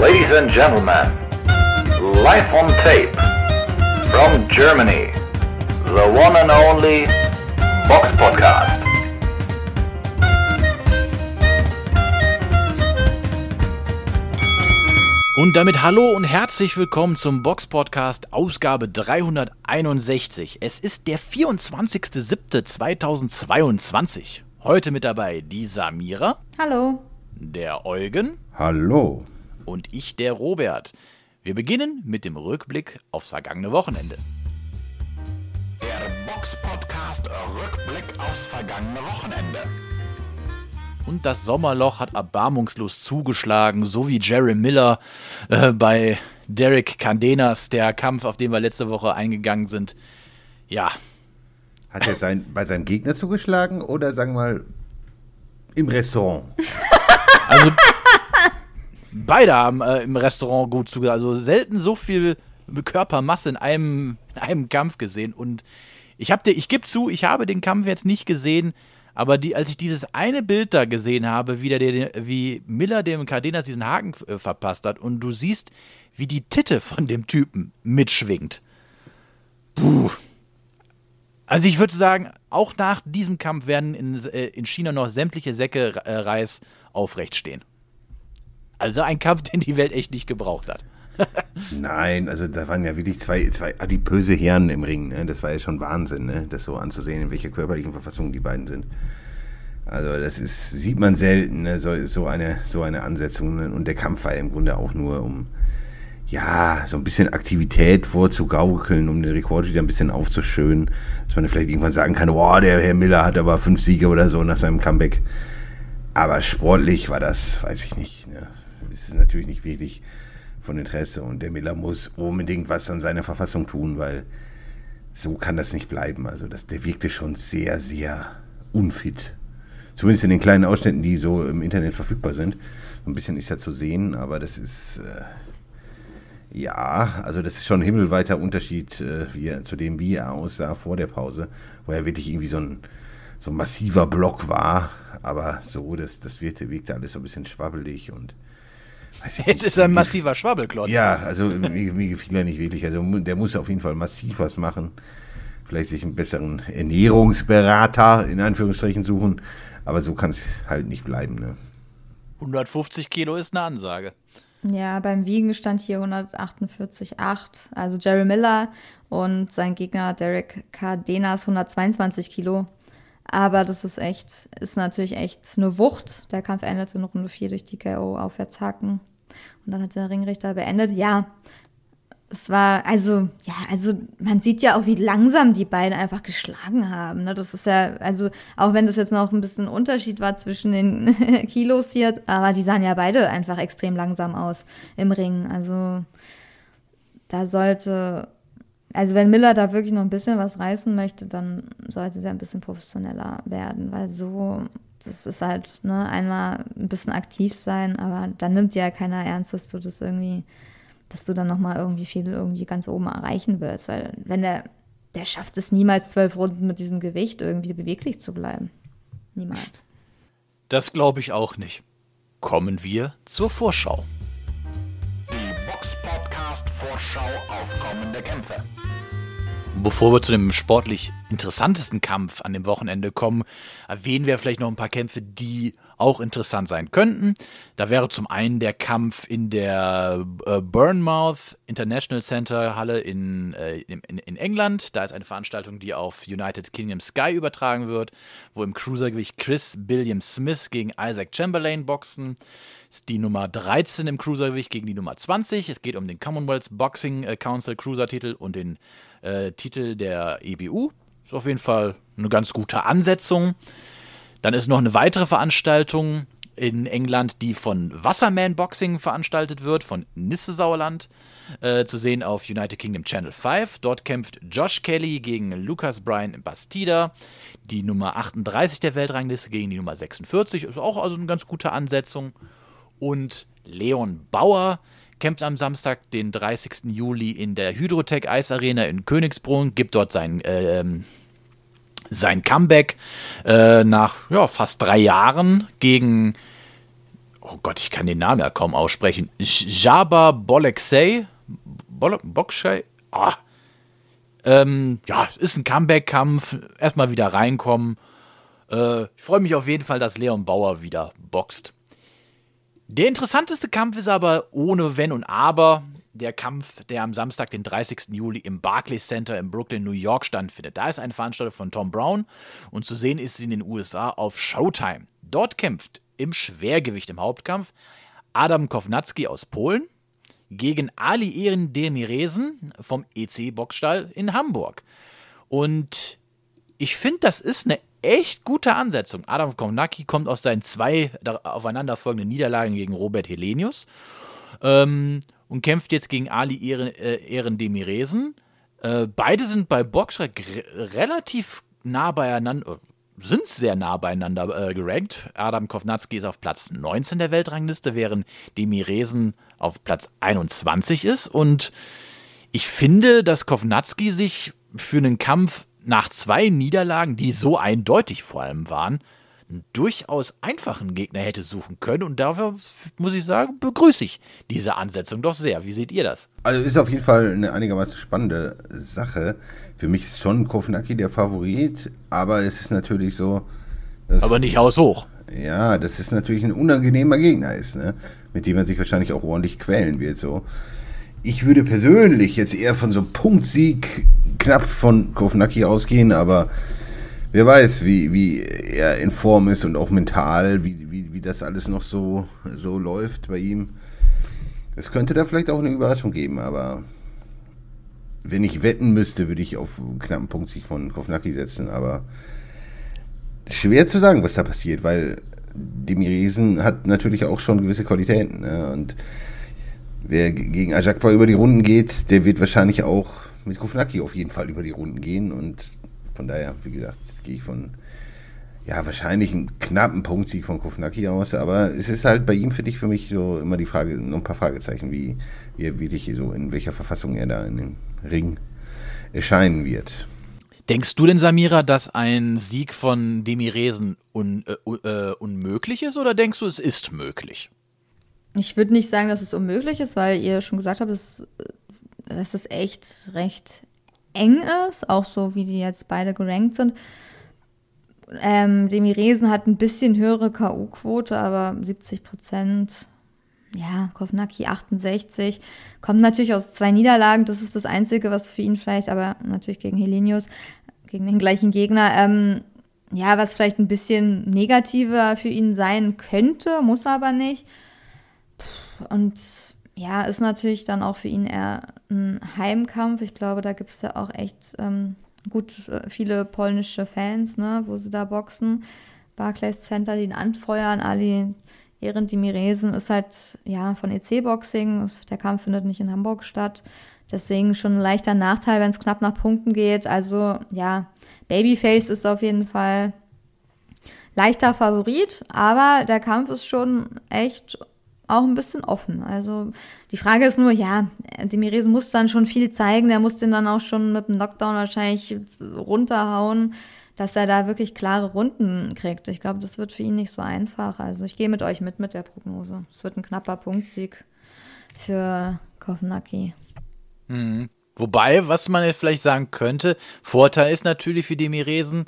Ladies and gentlemen, live on tape from Germany, the one and only Box Podcast. Und damit hallo und herzlich willkommen zum Box Podcast Ausgabe 361. Es ist der 24.07.2022. Heute mit dabei die Samira. Hallo. Der Eugen. Hallo. Und ich, der Robert. Wir beginnen mit dem Rückblick aufs vergangene Wochenende. Der Box Podcast Rückblick aufs vergangene Wochenende. Und das Sommerloch hat erbarmungslos zugeschlagen, so wie Jerry Miller äh, bei Derek Candenas, der Kampf, auf den wir letzte Woche eingegangen sind. Ja. Hat er sein, bei seinem Gegner zugeschlagen oder sagen wir mal im Restaurant? Also beide haben äh, im Restaurant gut zugeschlagen. Also selten so viel Körpermasse in einem, in einem Kampf gesehen. Und ich, hab ich gebe zu, ich habe den Kampf jetzt nicht gesehen. Aber die, als ich dieses eine Bild da gesehen habe, wie, der, wie Miller dem Cardenas diesen Haken äh, verpasst hat und du siehst, wie die Titte von dem Typen mitschwingt. Puh. Also ich würde sagen, auch nach diesem Kampf werden in, äh, in China noch sämtliche Säcke äh, Reis aufrecht stehen. Also ein Kampf, den die Welt echt nicht gebraucht hat. Nein, also da waren ja wirklich zwei, zwei adipöse Herren im Ring. Ne? Das war ja schon Wahnsinn, ne? das so anzusehen, in welcher körperlichen Verfassung die beiden sind. Also das ist, sieht man selten, ne? so, so, eine, so eine Ansetzung. Ne? Und der Kampf war ja im Grunde auch nur, um ja, so ein bisschen Aktivität vorzugaukeln, um den Rekord wieder ein bisschen aufzuschönen. Dass man vielleicht irgendwann sagen kann, boah, der Herr Miller hat aber fünf Siege oder so nach seinem Comeback. Aber sportlich war das, weiß ich nicht. Ne? Es ist natürlich nicht wirklich von Interesse und der Miller muss unbedingt was an seiner Verfassung tun, weil so kann das nicht bleiben. Also das, der wirkte schon sehr, sehr unfit. Zumindest in den kleinen Ausschnitten, die so im Internet verfügbar sind. ein bisschen ist ja zu sehen, aber das ist äh, ja, also das ist schon ein himmelweiter Unterschied äh, wie er, zu dem, wie er aussah vor der Pause, wo er wirklich irgendwie so ein, so ein massiver Block war. Aber so, das, das wirkte, wirkte alles so ein bisschen schwabbelig und Jetzt ist er ein massiver Schwabbelklotz. Ja, also mir, mir gefiel er nicht wirklich. Also der muss auf jeden Fall massiv was machen. Vielleicht sich einen besseren Ernährungsberater in Anführungsstrichen suchen. Aber so kann es halt nicht bleiben. Ne? 150 Kilo ist eine Ansage. Ja, beim Wiegen stand hier 148,8. Also Jerry Miller und sein Gegner Derek Cardenas 122 Kilo. Aber das ist echt, ist natürlich echt eine Wucht. Der Kampf endete in Runde 4 durch TKO Aufwärtshaken. Und dann hat der Ringrichter beendet. Ja, es war, also, ja, also man sieht ja auch, wie langsam die beiden einfach geschlagen haben. Ne? Das ist ja, also, auch wenn das jetzt noch ein bisschen Unterschied war zwischen den Kilos hier, aber die sahen ja beide einfach extrem langsam aus im Ring. Also, da sollte also wenn Miller da wirklich noch ein bisschen was reißen möchte, dann sollte er ein bisschen professioneller werden, weil so, das ist halt, ne, einmal ein bisschen aktiv sein, aber dann nimmt ja keiner ernst, dass du das irgendwie, dass du dann nochmal irgendwie viel irgendwie ganz oben erreichen willst, weil wenn der, der schafft es niemals zwölf Runden mit diesem Gewicht irgendwie beweglich zu bleiben. Niemals. Das glaube ich auch nicht. Kommen wir zur Vorschau. Podcast Vorschau auf kommende Kämpfe. Bevor wir zu dem sportlich interessantesten Kampf an dem Wochenende kommen, erwähnen wir vielleicht noch ein paar Kämpfe, die auch interessant sein könnten. Da wäre zum einen der Kampf in der äh, Bournemouth International Center Halle in, äh, in, in, England. Da ist eine Veranstaltung, die auf United Kingdom Sky übertragen wird, wo im Cruisergewicht Chris Billiam Smith gegen Isaac Chamberlain boxen. Ist die Nummer 13 im Cruisergewicht gegen die Nummer 20. Es geht um den Commonwealth Boxing äh, Council Cruiser-Titel und den äh, Titel der EBU. Ist auf jeden Fall eine ganz gute Ansetzung. Dann ist noch eine weitere Veranstaltung in England, die von Wasserman Boxing veranstaltet wird, von Nisse Sauerland, äh, zu sehen auf United Kingdom Channel 5. Dort kämpft Josh Kelly gegen Lucas Bryan Bastida, die Nummer 38 der Weltrangliste gegen die Nummer 46. Ist auch also eine ganz gute Ansetzung. Und Leon Bauer kämpft am Samstag, den 30. Juli, in der Hydrotech Eisarena in Königsbrunn, gibt dort sein, äh, sein Comeback äh, nach ja, fast drei Jahren gegen oh Gott, ich kann den Namen ja kaum aussprechen. Jaba Boleksay, Bokshay, ah, ähm, ja, ist ein Comeback-Kampf. Erstmal wieder reinkommen. Äh, ich freue mich auf jeden Fall, dass Leon Bauer wieder boxt. Der interessanteste Kampf ist aber ohne Wenn und Aber der Kampf, der am Samstag, den 30. Juli im Barclays Center in Brooklyn, New York stattfindet. Da ist eine Veranstaltung von Tom Brown und zu sehen ist sie in den USA auf Showtime. Dort kämpft im Schwergewicht im Hauptkampf Adam Kovnatski aus Polen gegen Ali Ehren Demiresen vom EC Boxstall in Hamburg. Und ich finde, das ist eine echt gute Ansetzung. Adam Kovnacki kommt aus seinen zwei aufeinanderfolgenden Niederlagen gegen Robert Helenius ähm, und kämpft jetzt gegen Ali Ehren, äh, Ehren Demiresen. Äh, beide sind bei Boxrec relativ nah beieinander, sind sehr nah beieinander äh, gerankt. Adam Kovnatski ist auf Platz 19 der Weltrangliste, während Demiresen auf Platz 21 ist. Und ich finde, dass Kovnatski sich für einen Kampf nach zwei Niederlagen, die so eindeutig vor allem waren, einen durchaus einfachen Gegner hätte suchen können. Und dafür, muss ich sagen, begrüße ich diese Ansetzung doch sehr. Wie seht ihr das? Also ist auf jeden Fall eine einigermaßen spannende Sache. Für mich ist schon Kovnacki der Favorit, aber es ist natürlich so. aber nicht haushoch. Ja, das ist natürlich ein unangenehmer Gegner ist, ne? mit dem man sich wahrscheinlich auch ordentlich quälen wird. So. Ich würde persönlich jetzt eher von so Punktsieg knapp von Kovnacki ausgehen, aber wer weiß, wie, wie er in Form ist und auch mental, wie, wie, wie das alles noch so, so läuft bei ihm. Es könnte da vielleicht auch eine Überraschung geben, aber wenn ich wetten müsste, würde ich auf einen knappen Punktsieg von Kovnacki setzen, aber schwer zu sagen, was da passiert, weil Demiresen hat natürlich auch schon gewisse Qualitäten. Ne? Und wer gegen Ajakba über die Runden geht, der wird wahrscheinlich auch mit Kufnaki auf jeden Fall über die Runden gehen. Und von daher, wie gesagt, gehe ich von ja, wahrscheinlich einen knappen Punktsieg von Kufnaki aus, aber es ist halt bei ihm, finde ich, für mich so immer die Frage, noch ein paar Fragezeichen, wie, wie er wirklich so, in welcher Verfassung er da in dem Ring erscheinen wird. Denkst du denn, Samira, dass ein Sieg von Demiresen un, äh, äh, unmöglich ist oder denkst du, es ist möglich? Ich würde nicht sagen, dass es unmöglich ist, weil ihr schon gesagt habt, dass, dass es echt recht eng ist, auch so wie die jetzt beide gerankt sind. Ähm, Demiresen hat ein bisschen höhere K.O.-Quote, aber 70 Prozent. Ja, Kovnacki 68. Kommt natürlich aus zwei Niederlagen. Das ist das Einzige, was für ihn vielleicht, aber natürlich gegen Helenius gegen den gleichen Gegner. Ähm, ja, was vielleicht ein bisschen negativer für ihn sein könnte, muss aber nicht. Und ja, ist natürlich dann auch für ihn eher ein Heimkampf. Ich glaube, da gibt es ja auch echt ähm, gut äh, viele polnische Fans, ne, wo sie da boxen. Barclays Center, die ihn anfeuern, Ali Ehren Dimiresen ist halt ja von EC-Boxing. Der Kampf findet nicht in Hamburg statt. Deswegen schon ein leichter Nachteil, wenn es knapp nach Punkten geht. Also ja, Babyface ist auf jeden Fall leichter Favorit, aber der Kampf ist schon echt auch ein bisschen offen. Also die Frage ist nur, ja, Demiresen muss dann schon viel zeigen, der muss den dann auch schon mit dem Knockdown wahrscheinlich runterhauen, dass er da wirklich klare Runden kriegt. Ich glaube, das wird für ihn nicht so einfach. Also ich gehe mit euch mit mit der Prognose. Es wird ein knapper Punktsieg für Kovnacki. Mhm. Wobei, was man jetzt vielleicht sagen könnte, Vorteil ist natürlich für Demiresen,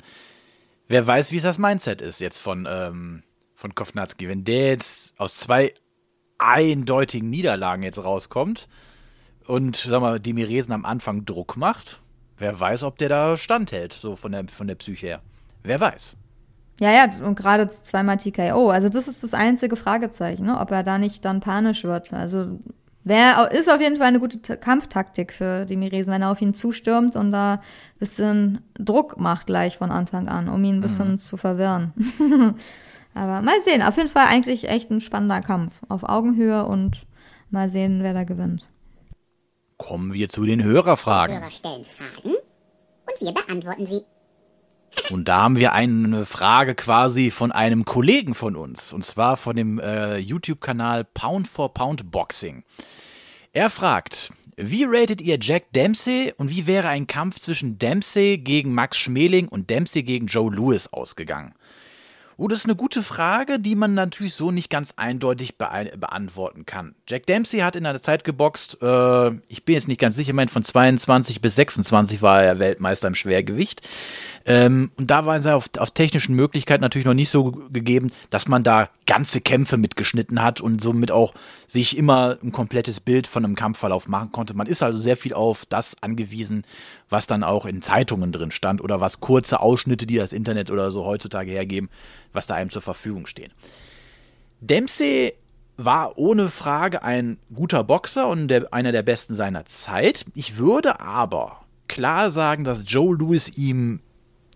wer weiß, wie es das Mindset ist jetzt von, ähm, von Kovnatski. Wenn der jetzt aus zwei eindeutigen Niederlagen jetzt rauskommt und, sag mal, Demiresen am Anfang Druck macht, wer weiß, ob der da standhält, so von der, von der Psyche her. Wer weiß. Ja, ja, und gerade zweimal TKO. Also das ist das einzige Fragezeichen, ne? ob er da nicht dann panisch wird. Also Wär, ist auf jeden Fall eine gute Kampftaktik für Demiresen, wenn er auf ihn zustürmt und da ein bisschen Druck macht gleich von Anfang an, um ihn ein bisschen mhm. zu verwirren. Aber mal sehen, auf jeden Fall eigentlich echt ein spannender Kampf auf Augenhöhe und mal sehen, wer da gewinnt. Kommen wir zu den Hörerfragen. Hörer stellen Fragen und wir beantworten sie. Und da haben wir eine Frage quasi von einem Kollegen von uns, und zwar von dem äh, YouTube-Kanal Pound for Pound Boxing. Er fragt, wie ratet ihr Jack Dempsey und wie wäre ein Kampf zwischen Dempsey gegen Max Schmeling und Dempsey gegen Joe Lewis ausgegangen? Oh, das ist eine gute Frage, die man natürlich so nicht ganz eindeutig be beantworten kann. Jack Dempsey hat in einer Zeit geboxt, äh, ich bin jetzt nicht ganz sicher, ich meine von 22 bis 26 war er Weltmeister im Schwergewicht. Ähm, und da war es auf, auf technischen Möglichkeiten natürlich noch nicht so gegeben, dass man da ganze Kämpfe mitgeschnitten hat und somit auch sich immer ein komplettes Bild von einem Kampfverlauf machen konnte. Man ist also sehr viel auf das angewiesen, was dann auch in Zeitungen drin stand oder was kurze Ausschnitte, die das Internet oder so heutzutage hergeben, was da einem zur Verfügung stehen. Dempsey war ohne Frage ein guter Boxer und der, einer der besten seiner Zeit. Ich würde aber klar sagen, dass Joe Louis ihm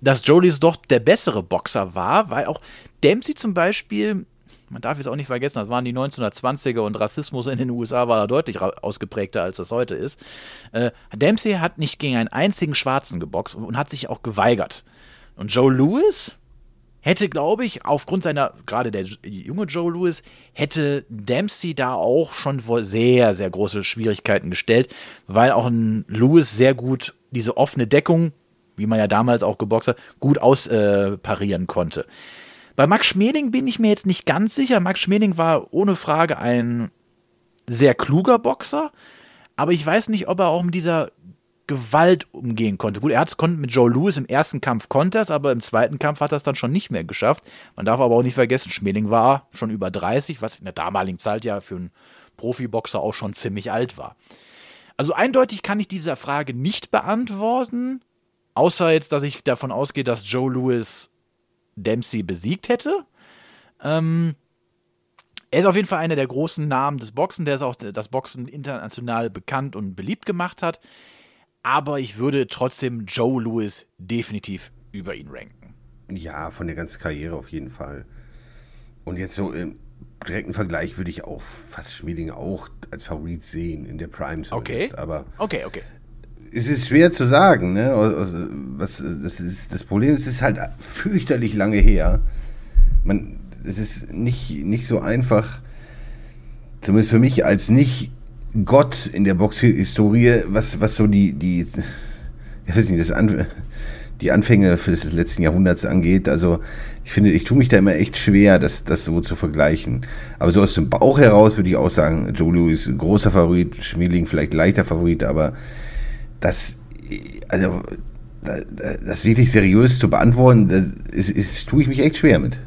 dass Jolie doch der bessere Boxer war, weil auch Dempsey zum Beispiel, man darf es auch nicht vergessen, das waren die 1920er und Rassismus in den USA war da deutlich ausgeprägter, als das heute ist. Äh, Dempsey hat nicht gegen einen einzigen Schwarzen geboxt und hat sich auch geweigert. Und Joe Lewis hätte, glaube ich, aufgrund seiner, gerade der junge Joe Lewis, hätte Dempsey da auch schon vor sehr, sehr große Schwierigkeiten gestellt, weil auch ein Lewis sehr gut diese offene Deckung wie man ja damals auch geboxt hat, gut ausparieren äh, konnte. Bei Max Schmeling bin ich mir jetzt nicht ganz sicher. Max Schmeling war ohne Frage ein sehr kluger Boxer, aber ich weiß nicht, ob er auch mit dieser Gewalt umgehen konnte. Gut, er hat es mit Joe Lewis im ersten Kampf konnte es, aber im zweiten Kampf hat er es dann schon nicht mehr geschafft. Man darf aber auch nicht vergessen, Schmeling war schon über 30, was in der damaligen Zeit ja für einen Profiboxer auch schon ziemlich alt war. Also eindeutig kann ich diese Frage nicht beantworten. Außer jetzt, dass ich davon ausgehe, dass Joe Lewis Dempsey besiegt hätte. Ähm, er ist auf jeden Fall einer der großen Namen des Boxen, der es auch das Boxen international bekannt und beliebt gemacht hat. Aber ich würde trotzdem Joe Lewis definitiv über ihn ranken. Ja, von der ganzen Karriere auf jeden Fall. Und jetzt so im direkten Vergleich würde ich auch fast Schmieding auch als Favorit sehen in der Prime. Okay. Aber okay, okay es ist schwer zu sagen, ne? Was, das, ist, das Problem ist, es ist halt fürchterlich lange her. Man, es ist nicht, nicht so einfach, zumindest für mich als nicht Gott in der Boxhistorie, was, was so die, die, ich weiß nicht, das An, die Anfänge des letzten Jahrhunderts angeht. Also ich finde, ich tue mich da immer echt schwer, das, das so zu vergleichen. Aber so aus dem Bauch heraus würde ich auch sagen, Joe Louis großer Favorit, Schmeling vielleicht leichter Favorit, aber das, also, das wirklich seriös zu beantworten, das ist, ist, tue ich mich echt schwer mit.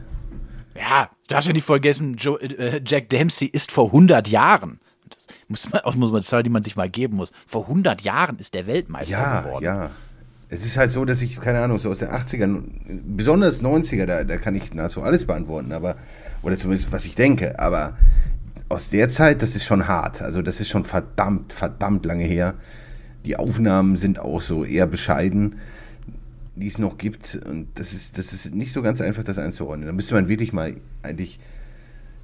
Ja, du hast ja nicht vergessen, Joe, äh, Jack Dempsey ist vor 100 Jahren. Das muss man, muss man Zahl, die man sich mal geben muss. Vor 100 Jahren ist der Weltmeister ja, geworden. Ja, es ist halt so, dass ich, keine Ahnung, so aus den 80ern, besonders 90er, da, da kann ich nahezu alles beantworten, aber, oder zumindest was ich denke, aber aus der Zeit, das ist schon hart. Also, das ist schon verdammt, verdammt lange her. Die Aufnahmen sind auch so eher bescheiden, die es noch gibt. Und das ist, das ist nicht so ganz einfach, das einzuordnen. Da müsste man wirklich mal eigentlich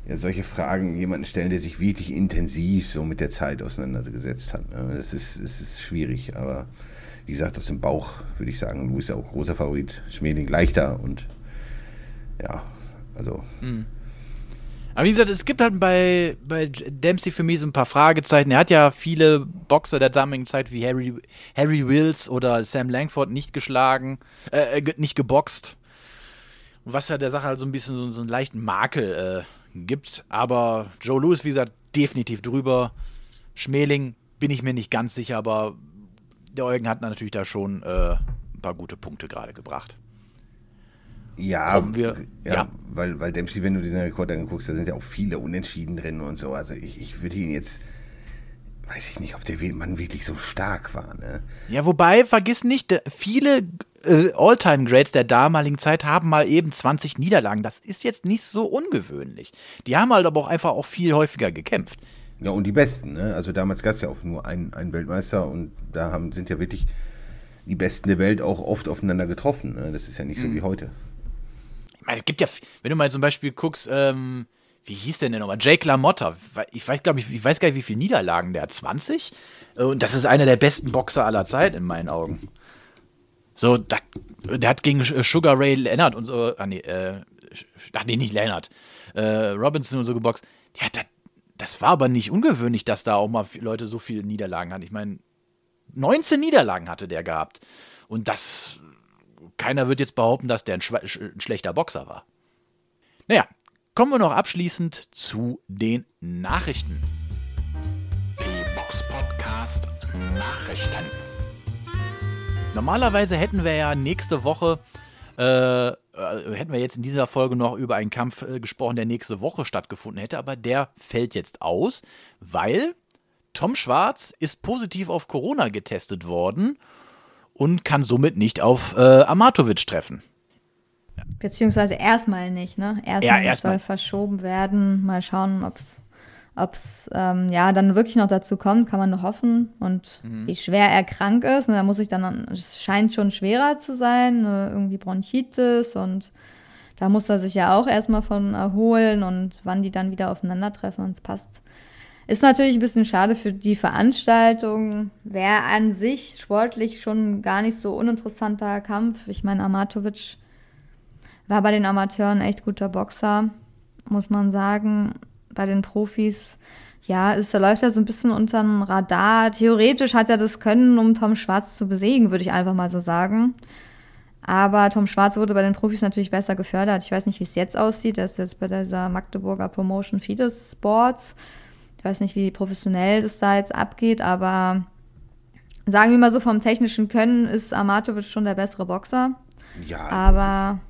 ja, solche Fragen jemanden stellen, der sich wirklich intensiv so mit der Zeit auseinandergesetzt hat. Das ist, das ist schwierig, aber wie gesagt, aus dem Bauch würde ich sagen, Louis ist ja auch großer Favorit, Schmeling leichter und ja, also. Mhm. Aber wie gesagt, es gibt halt bei, bei Dempsey für mich so ein paar Fragezeichen. Er hat ja viele Boxer der damaligen Zeit wie Harry, Harry Wills oder Sam Langford nicht geschlagen, äh, äh nicht geboxt. Was ja der Sache halt so ein bisschen so, so einen leichten Makel äh, gibt. Aber Joe Lewis, wie gesagt, definitiv drüber. Schmeling bin ich mir nicht ganz sicher, aber der Eugen hat natürlich da schon äh, ein paar gute Punkte gerade gebracht. Ja, kommen wir. Ja, ja, Weil, weil Dempsey, wenn du diesen Rekord anguckst, da sind ja auch viele Unentschieden drin und so. Also ich, ich würde ihn jetzt. Weiß ich nicht, ob der Mann wirklich so stark war. Ne? Ja, wobei, vergiss nicht, viele äh, All-Time-Grades der damaligen Zeit haben mal eben 20 Niederlagen. Das ist jetzt nicht so ungewöhnlich. Die haben halt aber auch einfach auch viel häufiger gekämpft. Ja, und die Besten. Ne? Also damals gab es ja auch nur einen, einen Weltmeister und da haben, sind ja wirklich die Besten der Welt auch oft aufeinander getroffen. Ne? Das ist ja nicht so mhm. wie heute meine, es gibt ja, wenn du mal zum Beispiel guckst, ähm, wie hieß denn der nochmal? Jake LaMotta. Ich weiß, glaube ich, ich weiß gar nicht, wie viele Niederlagen der hat. 20? Und das ist einer der besten Boxer aller Zeit in meinen Augen. So, da, der hat gegen Sugar Ray Leonard und so, ah nee, äh, ach nee, nicht Leonard, äh, Robinson und so geboxt. Ja, das, das war aber nicht ungewöhnlich, dass da auch mal Leute so viele Niederlagen hatten. Ich meine, 19 Niederlagen hatte der gehabt. Und das keiner wird jetzt behaupten, dass der ein, ein schlechter Boxer war. Naja, kommen wir noch abschließend zu den Nachrichten. Die Box Podcast Nachrichten. Normalerweise hätten wir ja nächste Woche, äh, hätten wir jetzt in dieser Folge noch über einen Kampf äh, gesprochen, der nächste Woche stattgefunden hätte, aber der fällt jetzt aus, weil Tom Schwarz ist positiv auf Corona getestet worden und kann somit nicht auf äh, Amatovic treffen. Beziehungsweise erstmal nicht, ne? Erstmal Ja, erstmal. soll verschoben werden. Mal schauen, ob es ob's, ähm, ja dann wirklich noch dazu kommt, kann man nur hoffen. Und Mhm. wie schwer er krank ist, ne, da muss ich dann, es scheint schon schwerer zu sein, ne, irgendwie Bronchitis und da muss er sich ja auch erstmal von erholen und wann die dann wieder aufeinandertreffen und es passt. Ist natürlich ein bisschen schade für die Veranstaltung. Wäre an sich sportlich schon gar nicht so uninteressanter Kampf. Ich meine, Amatovic war bei den Amateuren echt guter Boxer, muss man sagen. Bei den Profis, ja, ist, da läuft er so ein bisschen unter dem Radar. Theoretisch hat er das Können, um Tom Schwarz zu besiegen, würde ich einfach mal so sagen. Aber Tom Schwarz wurde bei den Profis natürlich besser gefördert. Ich weiß nicht, wie es jetzt aussieht. Er ist jetzt bei dieser Magdeburger Promotion Fides Sports. Ich weiß nicht, wie professionell das da jetzt abgeht, aber sagen wir mal so, vom technischen Können ist Amatovic schon der bessere Boxer. Ja, Aber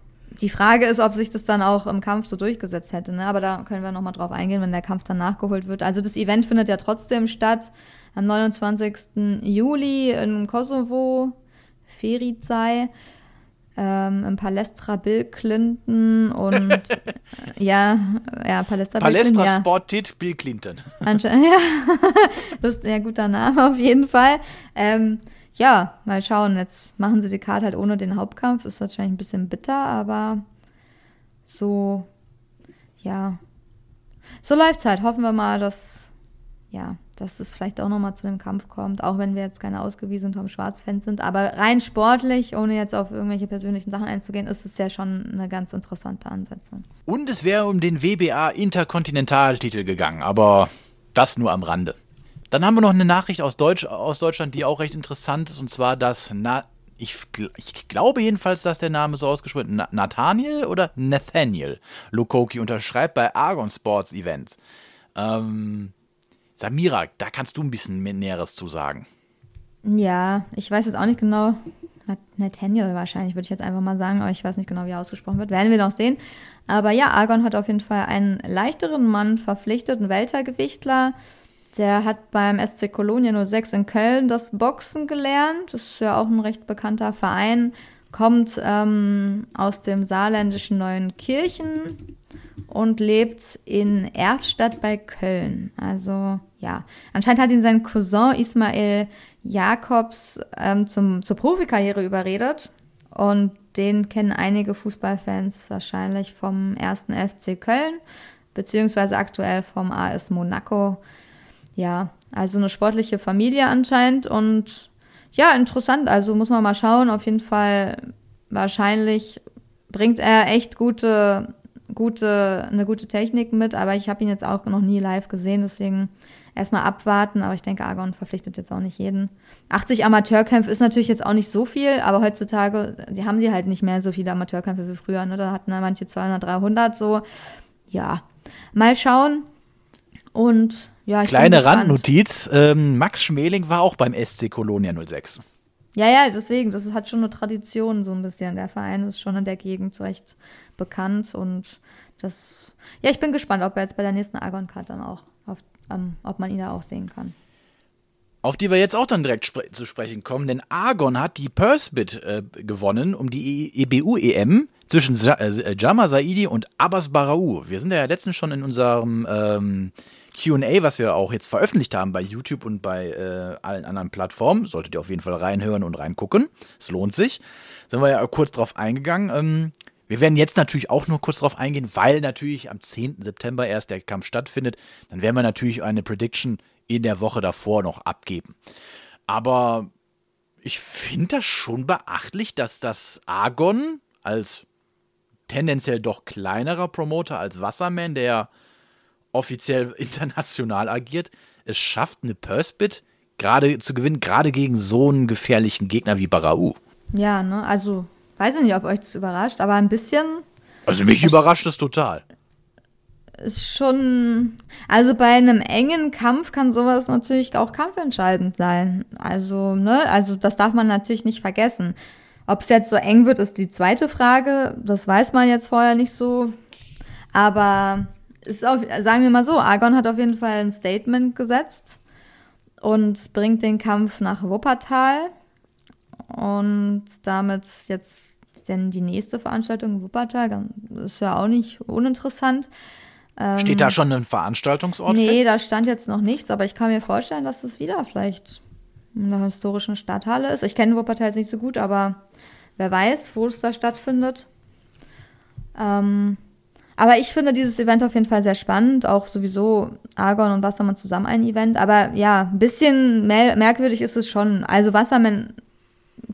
die Frage ist, ob sich das dann auch im Kampf so durchgesetzt hätte. Ne? Aber da können wir nochmal drauf eingehen, wenn der Kampf dann nachgeholt wird. Also das Event findet ja trotzdem statt am 29. Juli in Kosovo, Ferizai, ähm, im Palestra Bill Clinton und äh, ja, ja, Palestra, Bill Palestra Clinton, ja. Sport Tit Bill Clinton. Anscheinend, ja. das ist ein ja guter Name auf jeden Fall. Ähm, ja, mal schauen. Jetzt machen sie die Karte halt ohne den Hauptkampf. Ist wahrscheinlich ein bisschen bitter, aber so, ja. So läuft's halt. Hoffen wir mal, dass, ja, dass es vielleicht auch nochmal zu dem Kampf kommt, auch wenn wir jetzt keine ausgewiesenen Tom Schwarz-Fans sind. Aber rein sportlich, ohne jetzt auf irgendwelche persönlichen Sachen einzugehen, ist es ja schon eine ganz interessante Ansetzung. Und es wäre um den WBA Interkontinentaltitel gegangen, aber das nur am Rande. Dann haben wir noch eine Nachricht aus, Deutsch, aus Deutschland, die auch recht interessant ist, und zwar, dass Na ich, ich glaube jedenfalls, dass der Name so ausgesprochen wird. Na Nathaniel oder Nathaniel Lukoki unterschreibt bei Argon Sports Events. Ähm, Samira, da kannst du ein bisschen mehr Näheres zu sagen. Ja, ich weiß jetzt auch nicht genau. Nat- Nathaniel wahrscheinlich, würde ich jetzt einfach mal sagen, aber ich weiß nicht genau, wie er ausgesprochen wird. Werden wir noch sehen. Aber ja, Argon hat auf jeden Fall einen leichteren Mann verpflichtet, einen Weltergewichtler. Der hat beim SC Kolonia 06 in Köln das Boxen gelernt. Das ist ja auch ein recht bekannter Verein. Kommt ähm, aus dem saarländischen Neuenkirchen und lebt in Erftstadt bei Köln. Also ja, anscheinend hat ihn sein Cousin Ismail Jakobs ähm, zum, zur Profikarriere überredet. Und den kennen einige Fußballfans wahrscheinlich vom ersten FC Köln, beziehungsweise aktuell vom AS Monaco. Ja, also eine sportliche Familie anscheinend und ja, interessant. Also muss man mal schauen. Auf jeden Fall wahrscheinlich bringt er echt gute, gute, eine gute Technik mit, aber ich habe ihn jetzt auch noch nie live gesehen, deswegen erstmal abwarten. Aber ich denke, Argon verpflichtet jetzt auch nicht jeden. 80 Amateurkämpfe ist natürlich jetzt auch nicht so viel, aber heutzutage, die haben die halt nicht mehr so viele Amateurkämpfe wie früher. Ne? Da hatten ja manche 200, 300 so. Ja, mal schauen. Und ja, ich Kleine. Randnotiz: ähm, Max Schmeling war auch beim SC Kolonia 06. Ja, ja, deswegen, das hat schon eine Tradition so ein bisschen. Der Verein ist schon in der Gegend recht bekannt und das, ja, ich bin gespannt, ob er jetzt bei der nächsten Argon-Card dann auch, auf, ähm, ob man ihn da auch sehen kann. Auf die wir jetzt auch dann direkt spre zu sprechen kommen, denn Argon hat die Purse-Bid äh, gewonnen um die EBU-EM zwischen Sa äh, Jama Saidi und Abbas Barau. Wir sind ja letztens schon in unserem ähm, QA, was wir auch jetzt veröffentlicht haben bei YouTube und bei äh, allen anderen Plattformen. Solltet ihr auf jeden Fall reinhören und reingucken. Es lohnt sich. Sind wir ja kurz drauf eingegangen. Ähm, wir werden jetzt natürlich auch nur kurz drauf eingehen, weil natürlich am 10. September erst der Kampf stattfindet. Dann werden wir natürlich eine Prediction in der Woche davor noch abgeben. Aber ich finde das schon beachtlich, dass das Argon als tendenziell doch kleinerer Promoter als Wasserman, der offiziell international agiert, es schafft, eine Purse-Bid gerade zu gewinnen, gerade gegen so einen gefährlichen Gegner wie Barau. Ja, ne, also weiß ich nicht, ob euch das überrascht, aber ein bisschen Also mich überrascht es total. ist schon, also bei einem engen Kampf kann sowas natürlich auch kampfentscheidend sein. Also, ne, also das darf man natürlich nicht vergessen. Ob es jetzt so eng wird, ist die zweite Frage. Das weiß man jetzt vorher nicht so. Aber ist auf, sagen wir mal so, Argon hat auf jeden Fall ein Statement gesetzt und bringt den Kampf nach Wuppertal. Und damit jetzt denn die nächste Veranstaltung in Wuppertal, ist ja auch nicht uninteressant. Steht da schon ein Veranstaltungsort Nee, fest? da stand jetzt noch nichts, aber ich kann mir vorstellen, dass das wieder vielleicht in der historischen Stadthalle ist. Ich kenne Wuppertal jetzt nicht so gut, aber wer weiß, wo es da stattfindet. Ähm, aber ich finde dieses Event auf jeden Fall sehr spannend. Auch sowieso Argon und Wassermann zusammen ein Event. Aber ja, ein bisschen mer merkwürdig ist es schon. Also Wassermann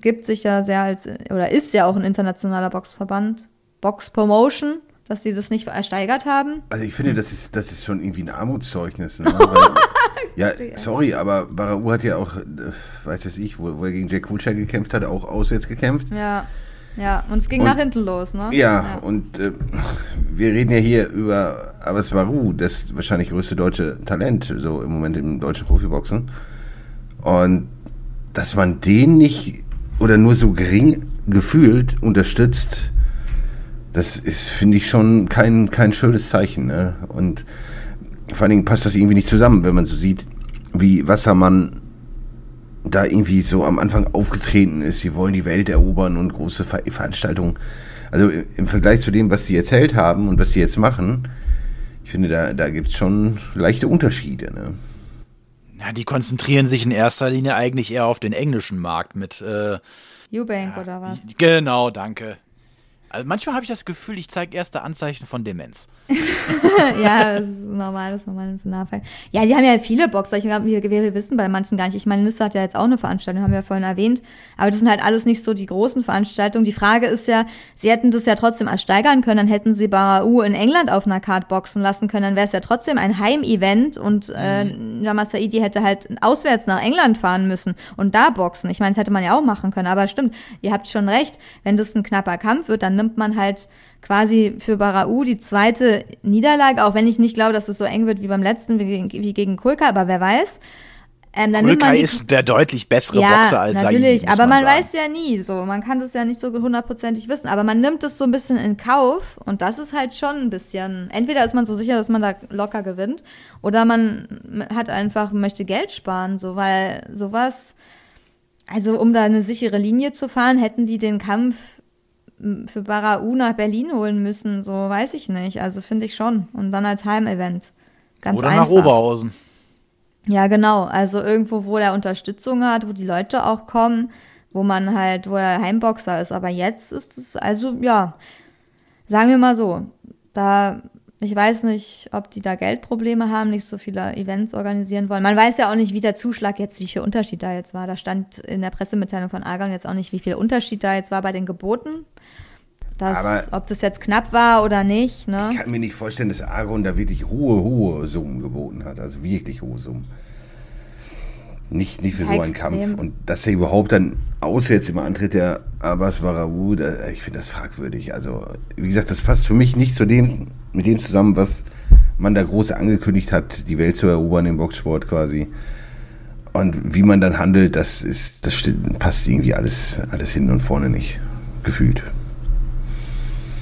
gibt sich ja sehr als, oder ist ja auch ein internationaler Boxverband. Box Promotion, dass sie das nicht ersteigert haben. Also ich finde, das ist, das ist schon irgendwie ein Armutszeugnis. Ne? Weil, ja, sorry, aber Barau hat ja auch, äh, weiß das ich, wo, wo er gegen Jack Wilshere gekämpft hat, auch auswärts gekämpft. Ja, ja, und es ging Und- nach hinten los, ne? Ja, und äh, wir reden ja hier über Abbas Baru, das wahrscheinlich größte deutsche Talent, so im Moment im deutschen Profiboxen. Und dass man den nicht oder nur so gering gefühlt unterstützt, das ist, finde ich, schon kein, kein schönes Zeichen. Ne? Und vor allen Dingen passt das irgendwie nicht zusammen, wenn man so sieht, wie Wassermann da irgendwie so am Anfang aufgetreten ist, sie wollen die Welt erobern und große Ver Veranstaltungen. Also im Vergleich zu dem, was sie erzählt haben und was sie jetzt machen, ich finde, da, da gibt es schon leichte Unterschiede. Ne? Ja, die konzentrieren sich in erster Linie eigentlich eher auf den englischen Markt mit. Äh, Eubank oder was? genau, danke. Also manchmal habe ich das Gefühl, ich zeige erste Anzeichen von Demenz. ja, das ist normal, das ist normal Nachfall. Ja, die haben ja viele Boxer. Ich glaube, wir, wir wissen bei manchen gar nicht. Ich meine, Nissa hat ja jetzt auch eine Veranstaltung, haben wir ja vorhin erwähnt. Aber das sind halt alles nicht so die großen Veranstaltungen. Die Frage ist ja, sie hätten das ja trotzdem ersteigern können. Dann hätten sie Barau in England auf einer Card boxen lassen können. Dann wäre es ja trotzdem ein Heimevent und äh, Jama Saidi hätte halt auswärts nach England fahren müssen und da boxen. Ich meine, das hätte man ja auch machen können. Aber stimmt, ihr habt schon recht. Wenn das ein knapper Kampf wird, dann nimmt man halt quasi für Barau die zweite Niederlage, auch wenn ich nicht glaube, dass es so eng wird wie beim letzten, wie gegen, wie gegen Kulka, aber wer weiß. Ähm, man Kulka die, ist der deutlich bessere Boxer als Saidi. natürlich, aber man, sagen. weiß ja nie so. Man kann das ja nicht so hundertprozentig wissen, aber man nimmt es so ein bisschen in Kauf und das ist halt schon ein bisschen. Entweder ist man so sicher, dass man da locker gewinnt, oder man hat einfach, möchte Geld sparen, so, weil sowas, also um da eine sichere Linie zu fahren, hätten die den Kampf für Barau nach Berlin holen müssen, so weiß ich nicht. Also finde ich schon. Und dann als Heimevent. Ganz Oder einfach. nach Oberhausen. Ja, genau. Also irgendwo, wo der Unterstützung hat, wo die Leute auch kommen, wo man halt, wo er Heimboxer ist. Aber jetzt ist es, also ja, sagen wir mal so, da, ich weiß nicht, ob die da Geldprobleme haben, nicht so viele Events organisieren wollen. Man weiß ja auch nicht, wie der Zuschlag jetzt, wie viel Unterschied da jetzt war. Da stand in der Pressemitteilung von Argon jetzt auch nicht, wie viel Unterschied da jetzt war bei den Geboten. Das, Aber- ob das jetzt knapp war oder nicht, ne? Ich kann mir nicht vorstellen, dass Argon da wirklich hohe, hohe Summen geboten hat. Also wirklich hohe Summen. Nicht, nicht für so einen Extrem. Kampf. Und dass er überhaupt dann auswärts immer antritt, der Abbas Barau, da, ich finde das fragwürdig. Also, wie gesagt, das passt für mich nicht zu dem, mit dem zusammen, was man da groß angekündigt hat, die Welt zu erobern im Boxsport quasi. Und wie man dann handelt, das ist, das stimmt, passt irgendwie alles, alles hinten und vorne nicht. Gefühlt.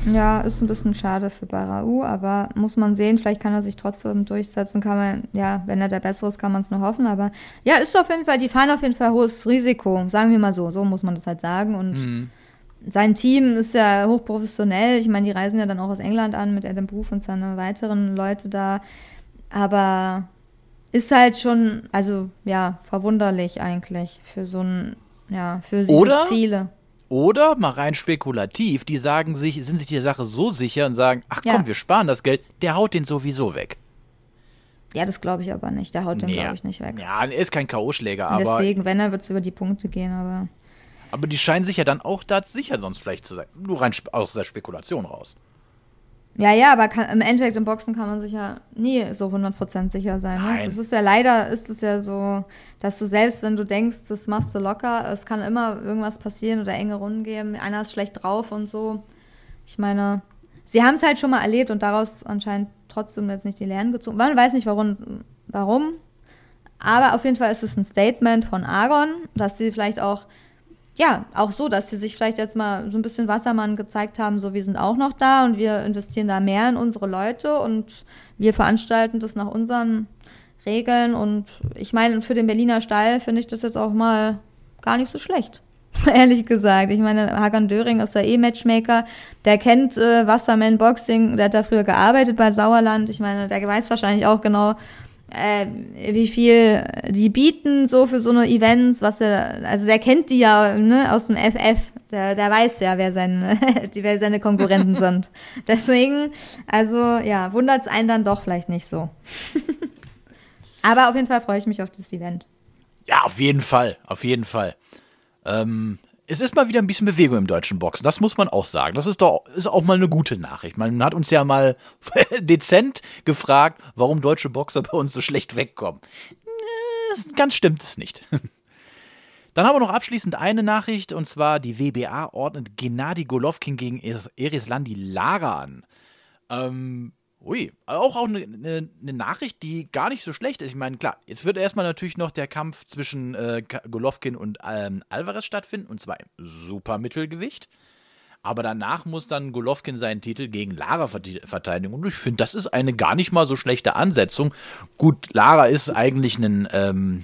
Ja, ist ein bisschen schade für Barau, aber muss man sehen, vielleicht kann er sich trotzdem durchsetzen, kann man, ja, wenn er der Bessere ist, kann man es nur hoffen, aber ja, ist auf jeden Fall, die fahren auf jeden Fall hohes Risiko, sagen wir mal so, so muss man das halt sagen und sein Team ist ja hochprofessionell, ich meine, die reisen ja dann auch aus England an mit Adam Booth und seine weiteren Leute da, aber ist halt schon, also ja, verwunderlich eigentlich für so ein, ja, für Oder? Ziele. Oder, mal rein spekulativ, die sagen sich, sind sich der Sache so sicher und sagen, ach Ja. komm, wir sparen das Geld, der haut den sowieso weg. Ja, das glaube ich aber nicht, der haut den, glaube ich, nicht weg. Ja, er ist kein K.O.-Schläger, aber, Deswegen, wenn er wird es über die Punkte gehen, aber aber die scheinen sich ja dann auch da sicher sonst vielleicht zu sein. Nur rein aus der Spekulation raus. ja, ja, aber kann, im Endeffekt im Boxen kann man sich ja nie so 100% sicher sein. Ne? Das ist ja leider, ist es ja so, dass du selbst, wenn du denkst, das machst du locker, es kann immer irgendwas passieren oder enge Runden geben, einer ist schlecht drauf und so. Ich meine, sie haben es halt schon mal erlebt und daraus anscheinend trotzdem jetzt nicht die Lehren gezogen. Man weiß nicht, warum, warum. Aber auf jeden Fall ist es ein Statement von Argon, dass sie vielleicht auch, ja, auch so, dass sie sich vielleicht jetzt mal so ein bisschen Wassermann gezeigt haben, so wir sind auch noch da und wir investieren da mehr in unsere Leute und wir veranstalten das nach unseren Regeln. Und ich meine, für den Berliner Stall finde ich das jetzt auch mal gar nicht so schlecht. Ehrlich gesagt. Ich meine, Hagan Döring ist ja eh Matchmaker. Der kennt äh, Wasserman Boxing. Der hat da früher gearbeitet bei Sauerland. Ich meine, der weiß wahrscheinlich auch genau, äh, wie viel die bieten so für so eine Events, was er, also der kennt die ja ne, aus dem FF, der, der weiß ja, wer seine, wer seine Konkurrenten sind. Deswegen, also ja, wundert es einen dann doch vielleicht nicht so. Aber auf jeden Fall freue ich mich auf das Event. Ja, auf jeden Fall, auf jeden Fall. Ähm, es ist mal wieder ein bisschen Bewegung im deutschen Boxen. Das muss man auch sagen. Das ist doch ist auch mal eine gute Nachricht. Man hat uns ja mal dezent gefragt, warum deutsche Boxer bei uns so schlecht wegkommen. Ganz stimmt es nicht. Dann haben wir noch abschließend eine Nachricht und zwar die WBA ordnet Gennady Golovkin gegen Erislandi Lara an. Ähm, Ui, auch, auch eine, eine, eine, Nachricht, die gar nicht so schlecht ist. Ich meine, klar, jetzt wird erstmal natürlich noch der Kampf zwischen äh, Golovkin und ähm, Alvarez stattfinden, und zwar im Supermittelgewicht. Aber danach muss dann Golovkin seinen Titel gegen Lara verteidigen. Und ich finde, das ist eine gar nicht mal so schlechte Ansetzung. Gut, Lara ist eigentlich ein ähm,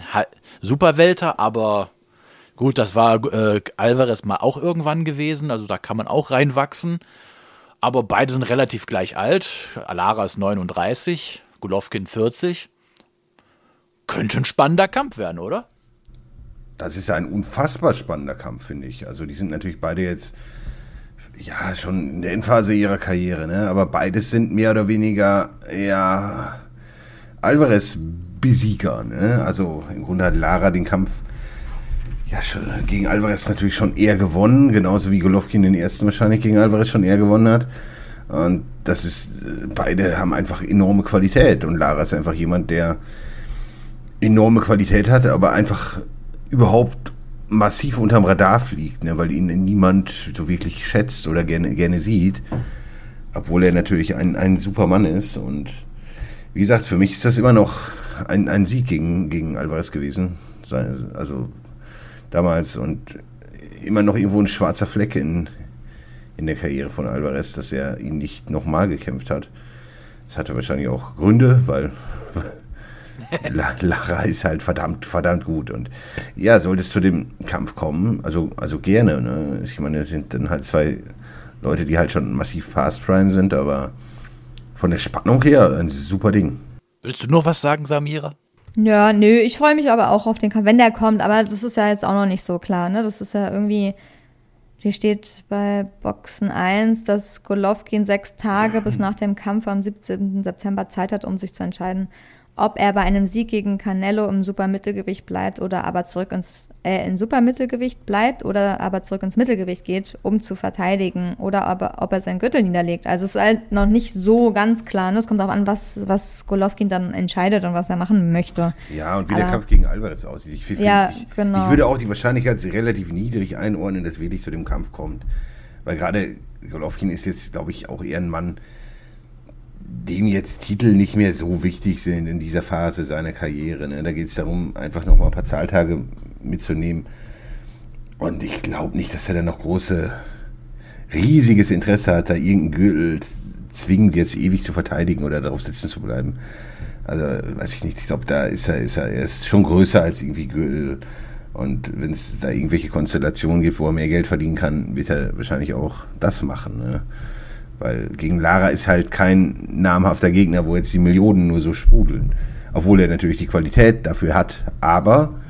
Superwelter, aber gut, das war äh, Alvarez mal auch irgendwann gewesen. Also da kann man auch reinwachsen. Aber beide sind relativ gleich alt. Alara ist 39, Golovkin 40. Könnte ein spannender Kampf werden, oder? Das ist ein unfassbar spannender Kampf, finde ich. Also die sind natürlich beide jetzt ja schon in der Endphase ihrer Karriere, ne? Aber beides sind mehr oder weniger ja Alvarez-Besieger, ne? Also im Grunde hat Lara den Kampf ja, schon, gegen Alvarez natürlich schon eher gewonnen, genauso wie Golovkin den ersten wahrscheinlich gegen Alvarez schon eher gewonnen hat. Und das ist, beide haben einfach enorme Qualität. Und Lara ist einfach jemand, der enorme Qualität hat, aber einfach überhaupt massiv unterm Radar fliegt, ne, weil ihn niemand so wirklich schätzt oder gerne, gerne sieht. Obwohl er natürlich ein, ein super Mann ist. Und wie gesagt, für mich ist das immer noch ein, ein Sieg gegen, gegen Alvarez gewesen. Also damals und immer noch irgendwo ein schwarzer Fleck in, in der Karriere von Alvarez, dass er ihn nicht nochmal gekämpft hat. Das hatte wahrscheinlich auch Gründe, weil Lara ist halt verdammt, verdammt gut. Und ja, sollte es zu dem Kampf kommen, also, also gerne. Ne? Ich meine, es sind dann halt zwei Leute, die halt schon massiv Past Prime sind, aber von der Spannung her ein super Ding. Willst du noch was sagen, Samira? Ja, nö, ich freue mich aber auch auf den Kampf, wenn der kommt. Aber das ist ja jetzt auch noch nicht so klar, ne? Das ist ja irgendwie, hier steht bei Boxen 1, dass Golovkin sechs Tage bis nach dem Kampf am 17. September Zeit hat, um sich zu entscheiden, ob er bei einem Sieg gegen Canelo im Supermittelgewicht bleibt oder aber zurück ins äh, in Supermittelgewicht bleibt oder aber zurück ins Mittelgewicht geht, um zu verteidigen oder aber ob er seinen Gürtel niederlegt. Also es ist halt noch nicht so ganz klar. Ne? Es kommt auch an, was, was Golovkin dann entscheidet und was er machen möchte. Ja, und wie aber, der Kampf gegen Alvarez aussieht. Ich, find, ja, ich, genau. ich würde auch die Wahrscheinlichkeit relativ niedrig einordnen, dass wirklich zu dem Kampf kommt. Weil gerade Golovkin ist jetzt, glaube ich, auch eher ein Mann, dem jetzt Titel nicht mehr so wichtig sind in dieser Phase seiner Karriere. Ne? Da geht es darum, einfach noch mal ein paar Zahltage mitzunehmen. Und ich glaube nicht, dass er da noch große, riesiges Interesse hat, da irgendein Gürtel zwingend jetzt ewig zu verteidigen oder darauf sitzen zu bleiben. Also, weiß ich nicht. Ich glaube, da ist er, ist er, er ist schon größer als irgendwie Gürtel. Und wenn es da irgendwelche Konstellationen gibt, wo er mehr Geld verdienen kann, wird er wahrscheinlich auch das machen. Ne? Weil gegen Lara ist halt kein namhafter Gegner, wo jetzt die Millionen nur so sprudeln. Obwohl er natürlich die Qualität dafür hat, aber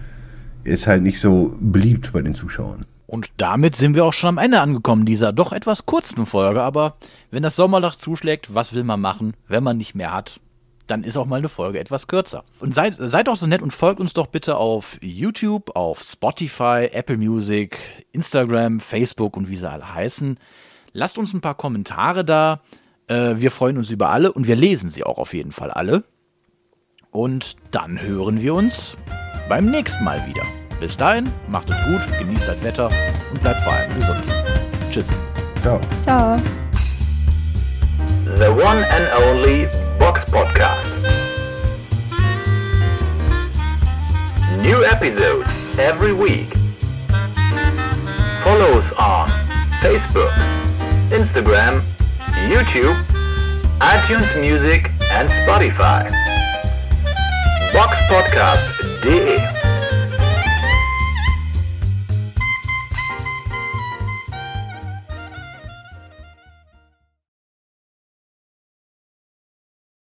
er ist halt nicht so beliebt bei den Zuschauern. Und damit sind wir auch schon am Ende angekommen dieser doch etwas kurzen Folge. Aber wenn das Sommerloch zuschlägt, was will man machen, wenn man nicht mehr hat? Dann ist auch mal eine Folge etwas kürzer. Und seid, seid auch so nett und folgt uns doch bitte auf YouTube, auf Spotify, Apple Music, Instagram, Facebook und wie sie alle heißen. Lasst uns ein paar Kommentare da. Äh, wir freuen uns über alle und wir lesen sie auch auf jeden Fall alle. Und dann hören wir uns beim nächsten Mal wieder. Bis dahin, macht es gut, genießt das Wetter und bleibt vor allem gesund. Tschüss. Ciao. Ciao. the one and only Box Podcast. New episodes every week. Follow us on Facebook, Instagram, YouTube, iTunes Music and Spotify. box Boxpodcast.de